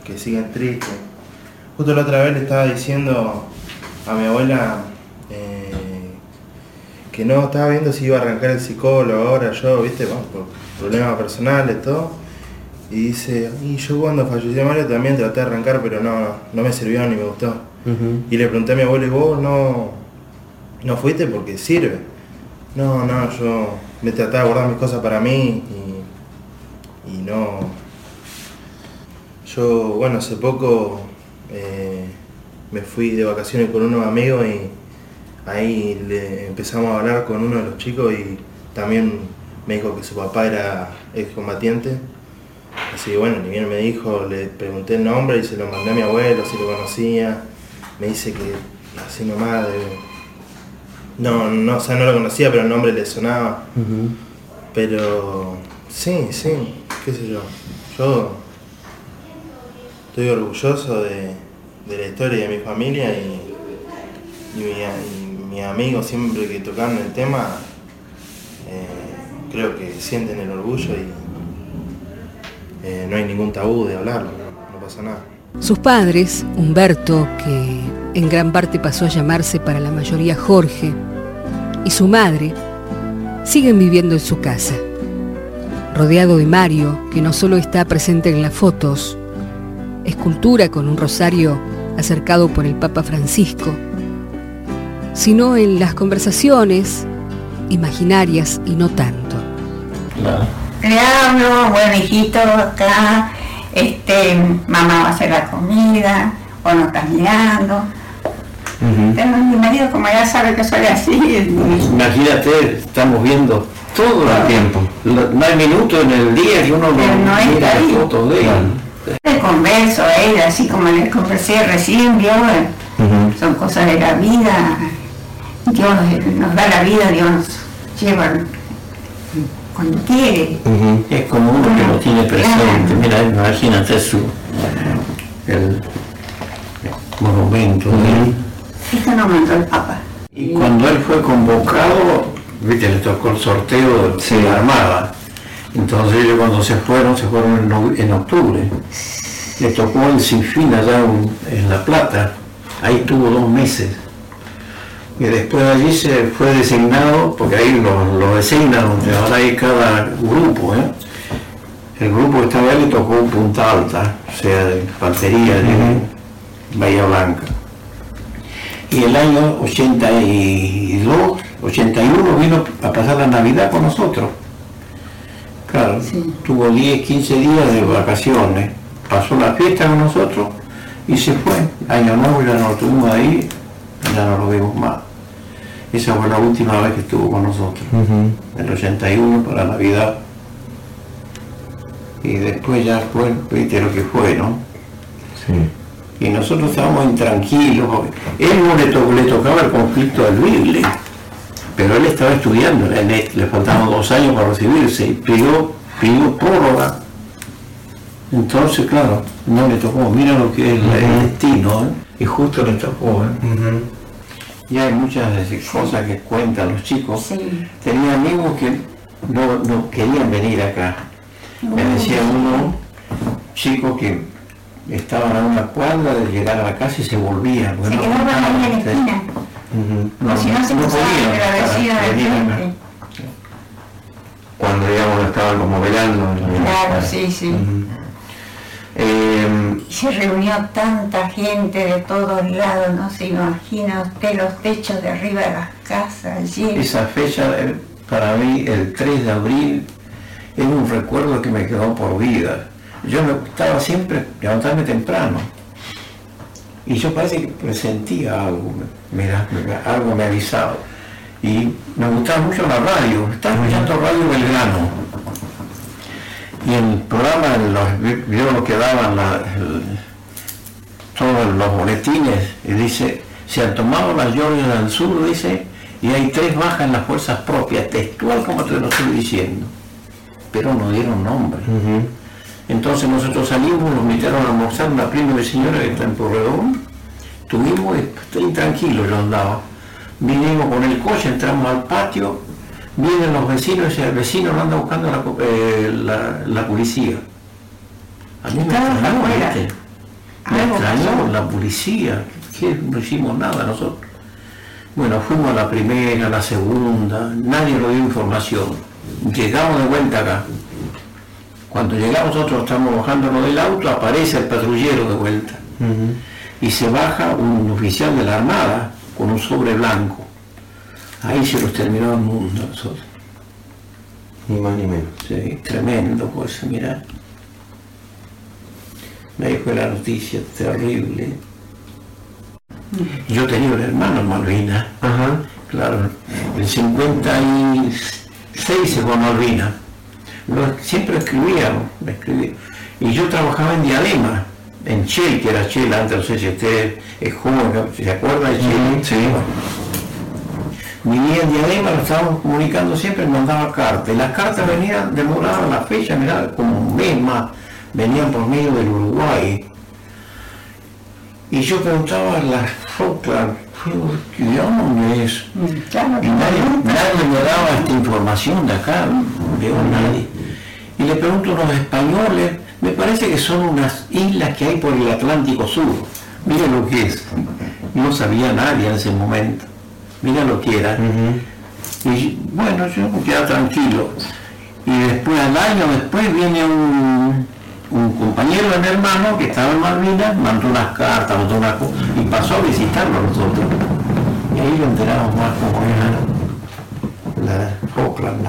que, siguen tristes. Justo la otra vez le estaba diciendo a mi abuela eh, que no estaba viendo si iba a arrancar el psicólogo ahora yo, viste, por problemas personales, todo. Y dice, y yo cuando falleció Mario también traté de arrancar, pero no, no me sirvió ni me gustó. Y le pregunté a mi abuela, ¿y vos no, no fuiste porque sirve? No, no, yo me trataba de guardar mis cosas para mí y no... Yo, bueno, hace poco eh, me fui de vacaciones con unos amigos y ahí le empezamos a hablar con uno de los chicos y también me dijo que su papá era excombatiente. Así que bueno, ni bien me dijo, le pregunté el nombre y se lo mandé a mi abuelo, si lo conocía. Me dice que así nomás No, no, o sea, no lo conocía, pero el nombre le sonaba. Pero sí, sí, qué sé yo, yo estoy orgulloso de, la historia de mi familia y, mi, mis amigos siempre que tocan el tema, eh, creo que sienten el orgullo y eh, no hay ningún tabú de hablarlo, no, pasa nada.
Sus padres, Humberto, que en gran parte pasó a llamarse para la mayoría Jorge, y su madre, siguen viviendo en su casa rodeado de Mario, que no solo está presente en las fotos, escultura con un rosario acercado por el Papa Francisco, sino en las conversaciones imaginarias y no tanto.
Le hablo, bueno hijito, acá, este, mamá va a hacer la comida, o no estás mirando. Pero mi marido como ya sabe que soy así,
Imagínate, estamos viendo todo el tiempo. No hay minuto en el día que uno
Pero no
mira
está ahí.
fotos de él.
le converso a ella, así como le conversé recién, vio, son cosas de la vida. Dios nos da la vida, Dios nos lleva cuando quiere.
Es como uno que lo tiene presente. Mira, imagínate su el monumento de él.
Esto no mandó el Papa.
Y cuando él fue convocado, viste, le tocó el sorteo de la Armada. Entonces ellos cuando se fueron, se fueron en, no- en octubre. Le tocó el Sinfín allá en, en La Plata. Ahí tuvo dos meses. Y después de allí se fue designado, porque ahí lo, lo designan, donde ahora hay cada grupo. ¿eh? El grupo que estaba ahí le tocó Punta Alta, o sea, de infantería de Bahía Blanca. Y el año 82, 81 vino a pasar la Navidad con nosotros. Claro, tuvo 10, 15 días de vacaciones, pasó la fiesta con nosotros y se fue. Año nuevo ya no lo tuvimos ahí, ya no lo vimos más. Esa fue la última vez que estuvo con nosotros, en el 81 para Navidad. Y después ya fue, viste lo que fue, ¿no? Y nosotros estábamos intranquilos. Él no le, to- le tocaba el conflicto del Bible, pero él estaba estudiando le faltaban dos años para recibirse y pidió, pidió prórroga. Entonces, claro, no le tocó. Mira lo que es el destino, ¿eh? y justo le tocó. ¿eh? Y hay muchas cosas que cuentan los chicos. Tenía amigos que no, no querían venir acá. Me decía uno, chico que estaban a una cuadra de llegar a la casa y se volvían.
Se quedaban ahí en la esquina.
No,
si no se
no
pasaban
podían
de la.
Cuando digamos estaban como velando.
Claro, sí, sí.
Eh,
Se reunió tanta gente de todos lados, no se imagina usted los techos de arriba de las casas llenos.
Esa fecha, eh, para mí, el 3 de abril, es un recuerdo que me quedó por vida. Yo me gustaba siempre levantarme temprano. Y yo parece que presentía algo, mira, algo me avisaba. Y me gustaba mucho la radio, estaba escuchando Radio Belgrano. Y el programa, los, lo que daban todos los boletines, y dice, se han tomado las Georgias del Sur, dice, y hay tres bajas en las fuerzas propias, textual como te lo estoy diciendo. Pero no dieron nombre. Entonces nosotros salimos, nos invitaron a almorzar una prima de señora que está en Porredón, tuvimos, estoy tranquilo yo andaba. Vinimos con el coche, entramos al patio, vienen los vecinos y el vecino lo anda buscando la, eh, la- la policía. A mí me extrañó. ¿viste? Me extrañó la policía, que no hicimos nada nosotros. Bueno, fuimos a la primera, a la segunda, nadie nos dio información. Llegamos de vuelta acá. Cuando llegamos nosotros estamos bajándonos del auto, aparece el patrullero de vuelta. Y se baja un oficial de la Armada con un sobre blanco. Ahí se nos terminó el mundo a nosotros.
Ni más ni menos.
Sí, tremendo, pues, mira. Me fue la noticia terrible. Yo tenía un hermano en Malvinas. Claro, en 56 se fue a Malvinas. Lo- siempre escribía, me escribía. Y yo trabajaba en Diadema, en Shell, que era Shell antes, no sé si usted es joven, ¿se acuerda de Shell? Sí. Vivía en Diadema, lo estábamos comunicando siempre, mandaba cartas. Y las cartas venían, demoraban la fecha, mirá, como un mes más, venían por medio del Uruguay. Y yo preguntaba a las Falkland, ¿qué dónde es? Y nadie, nadie me daba esta información de acá, veo nadie. Y le pregunto a los españoles, me parece que son unas islas que hay por el Atlántico Sur. Mira lo que es. No sabía nadie en ese momento. Mira lo que era. Y bueno, yo me quedaba tranquilo. Y después, al año después, viene un, un compañero de mi hermano que estaba en Malvinas, mandó unas cartas, mandó una co- y pasó a visitarlo a nosotros. Y ahí lo enteramos más como era. la Falkland,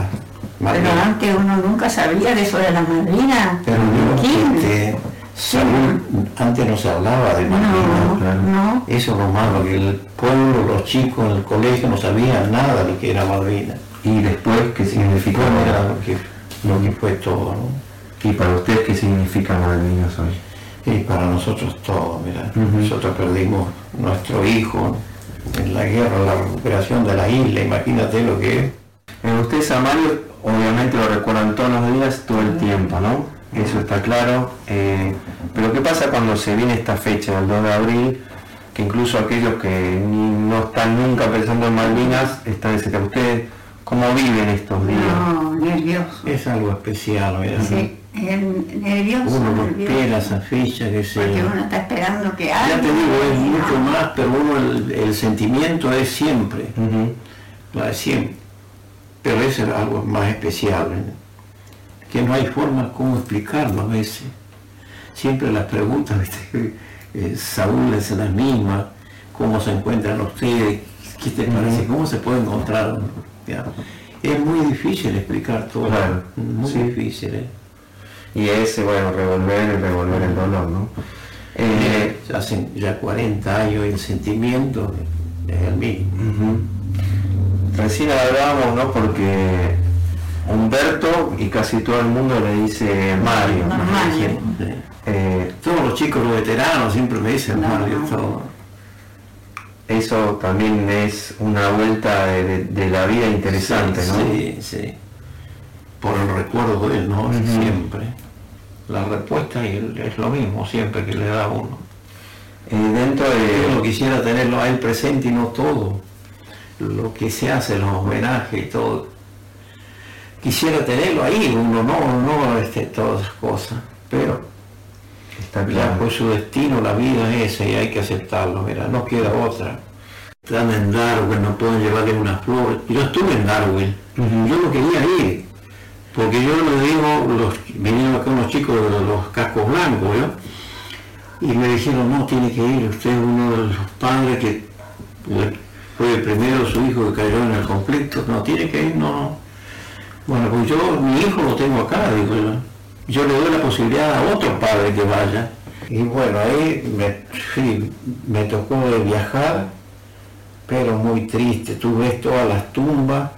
Pero antes uno nunca sabía de eso de la Malvinas.
Pero yo, este, antes no se hablaba de Malvinas, claro. Eso es lo malo, que el pueblo, los chicos en el colegio no sabían nada de lo que era Malvinas.
Y después, ¿qué significa?
Después era lo que, lo que fue todo, ¿no?
¿Y para usted qué significa Malvinas hoy?
Y para nosotros todo, mira, nosotros perdimos nuestro hijo en la guerra, la recuperación de la isla, imagínate lo que es.
Eh, ustedes a Mario obviamente lo recuerdan todos los días, todo el tiempo, ¿no? Eso está claro. Eh, pero ¿qué pasa cuando se viene esta fecha, el 2 de abril, que incluso aquellos que ni- no están nunca pensando en Malvinas, están de cerca? ¿Ustedes cómo viven estos días?
No, nervioso.
Es algo especial, mira.
Sí, el nervioso,
Uno espera esa fecha que se...
Porque uno está esperando que
Ya te digo, es mucho más, pero uno el, el sentimiento es siempre, la de siempre. Pero eso es algo más especial, ¿eh? que no hay forma como explicarlo a veces. Siempre las preguntas, ¿viste? Eh, Saúl es la misma, cómo se encuentran ustedes, qué te parece, cómo se puede encontrar. Ya. Es muy difícil explicar todo,
Claro,
muy
sí.
difícil. ¿eh?
Y ese, bueno, revolver y revolver el dolor, ¿no?
Eh, hace ya 40 años el sentimiento es el mismo.
Recién hablábamos, ¿no? Porque Humberto y casi todo el mundo le dice Mario.
Siempre.
Eh,
Todos los chicos, los veteranos, siempre me dicen Mario. todo.
eso también es una vuelta de, de- de la vida interesante, ¿no?
Sí, sí. Por el recuerdo de él, ¿no? Siempre. La respuesta es lo mismo siempre que le da a uno.
Eh, dentro de...
Uno quisiera tenerlo a él presente y no todo. Lo que se hace, los homenajes y todo. Quisiera tenerlo ahí, uno no, no este, todas esas cosas. Pero
Está
ya
claro.
pues su destino, la vida es esa y hay que aceptarlo, mira, no queda otra. Están en Darwin, no pueden llevarle una flor. Yo estuve en Darwin, yo no quería ir, porque yo le digo, los, vinieron acá unos chicos de los cascos blancos, ¿yo? y me dijeron, no, tiene que ir, usted es uno de los padres que le- fue el primero su hijo que cayó en el conflicto, no, tiene que ir, no, no. Bueno, pues yo, mi hijo lo tengo acá, digo yo. Yo le doy la posibilidad a otro padre que vaya. Y bueno, ahí me, sí, me tocó de viajar, pero muy triste. Tú ves todas las tumbas,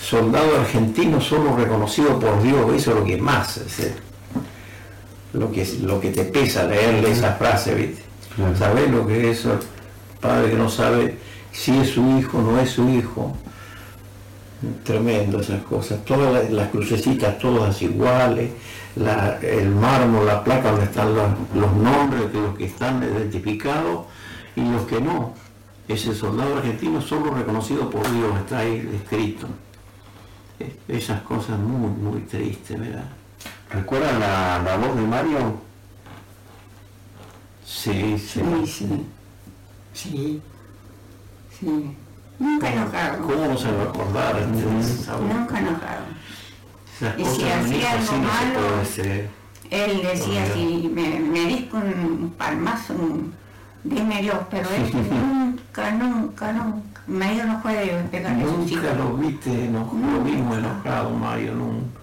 soldado argentino solo reconocido por Dios, eso es lo que más, es lo que, lo que te pesa leerle esa frase, ¿viste? ¿Sabes lo que es eso? Padre que no sabe si es su hijo no es su hijo. Tremendo esas cosas. Todas las, crucecitas todas iguales, el mármol, la placa donde están los, nombres de los que están identificados y los que no. Ese soldado argentino solo reconocido por Dios está ahí escrito. Eh, Esas cosas muy, muy tristes, ¿verdad?
¿Recuerdan la, la voz de Mario?
Sí, sí.
Sí. Sí. Nunca enojado.
¿Cómo no se va a acordar? este, Saúl?
Nunca enojado. Y si hacía algo
no
malo. Él decía,
Ajá.
si me, me disco un palmazo, un- dime Dios, pero él nunca, nunca, nunca. Mario no puede pegarle.
Nunca lo viste, no, lo vimos enojado, Mario, nunca.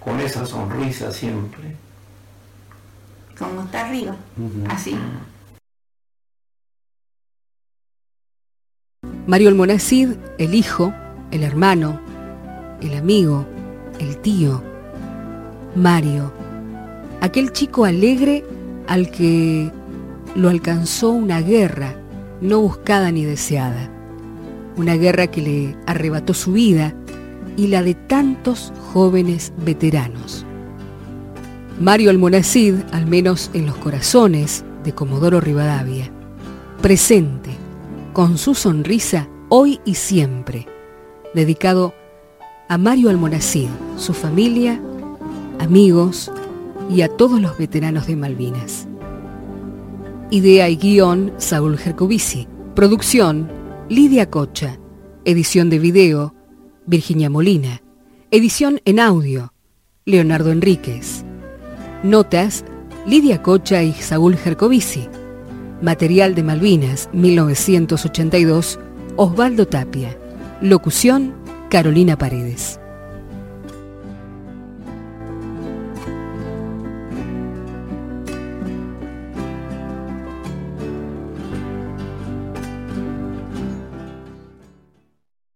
Con esa sonrisa siempre.
Como está arriba, así.
Mario Almonacid, el hijo, el hermano, el amigo, el tío. Mario, aquel chico alegre al que lo alcanzó una guerra no buscada ni deseada. Una guerra que le arrebató su vida y la de tantos jóvenes veteranos. Mario Almonacid, al menos en los corazones de Comodoro Rivadavia, presente, con su sonrisa, hoy y siempre, dedicado a Mario Almonacid, su familia, amigos y a todos los veteranos de Malvinas. Idea y guion, Saúl Gercovici. Producción, Lidia Cocha. Edición de video, Virginia Molina. Edición en audio, Leonardo Enríquez. Notas, Lidia Cocha y Saúl Gercovici. Material de Malvinas, 1982, Osvaldo Tapia. Locución, Carolina Paredes.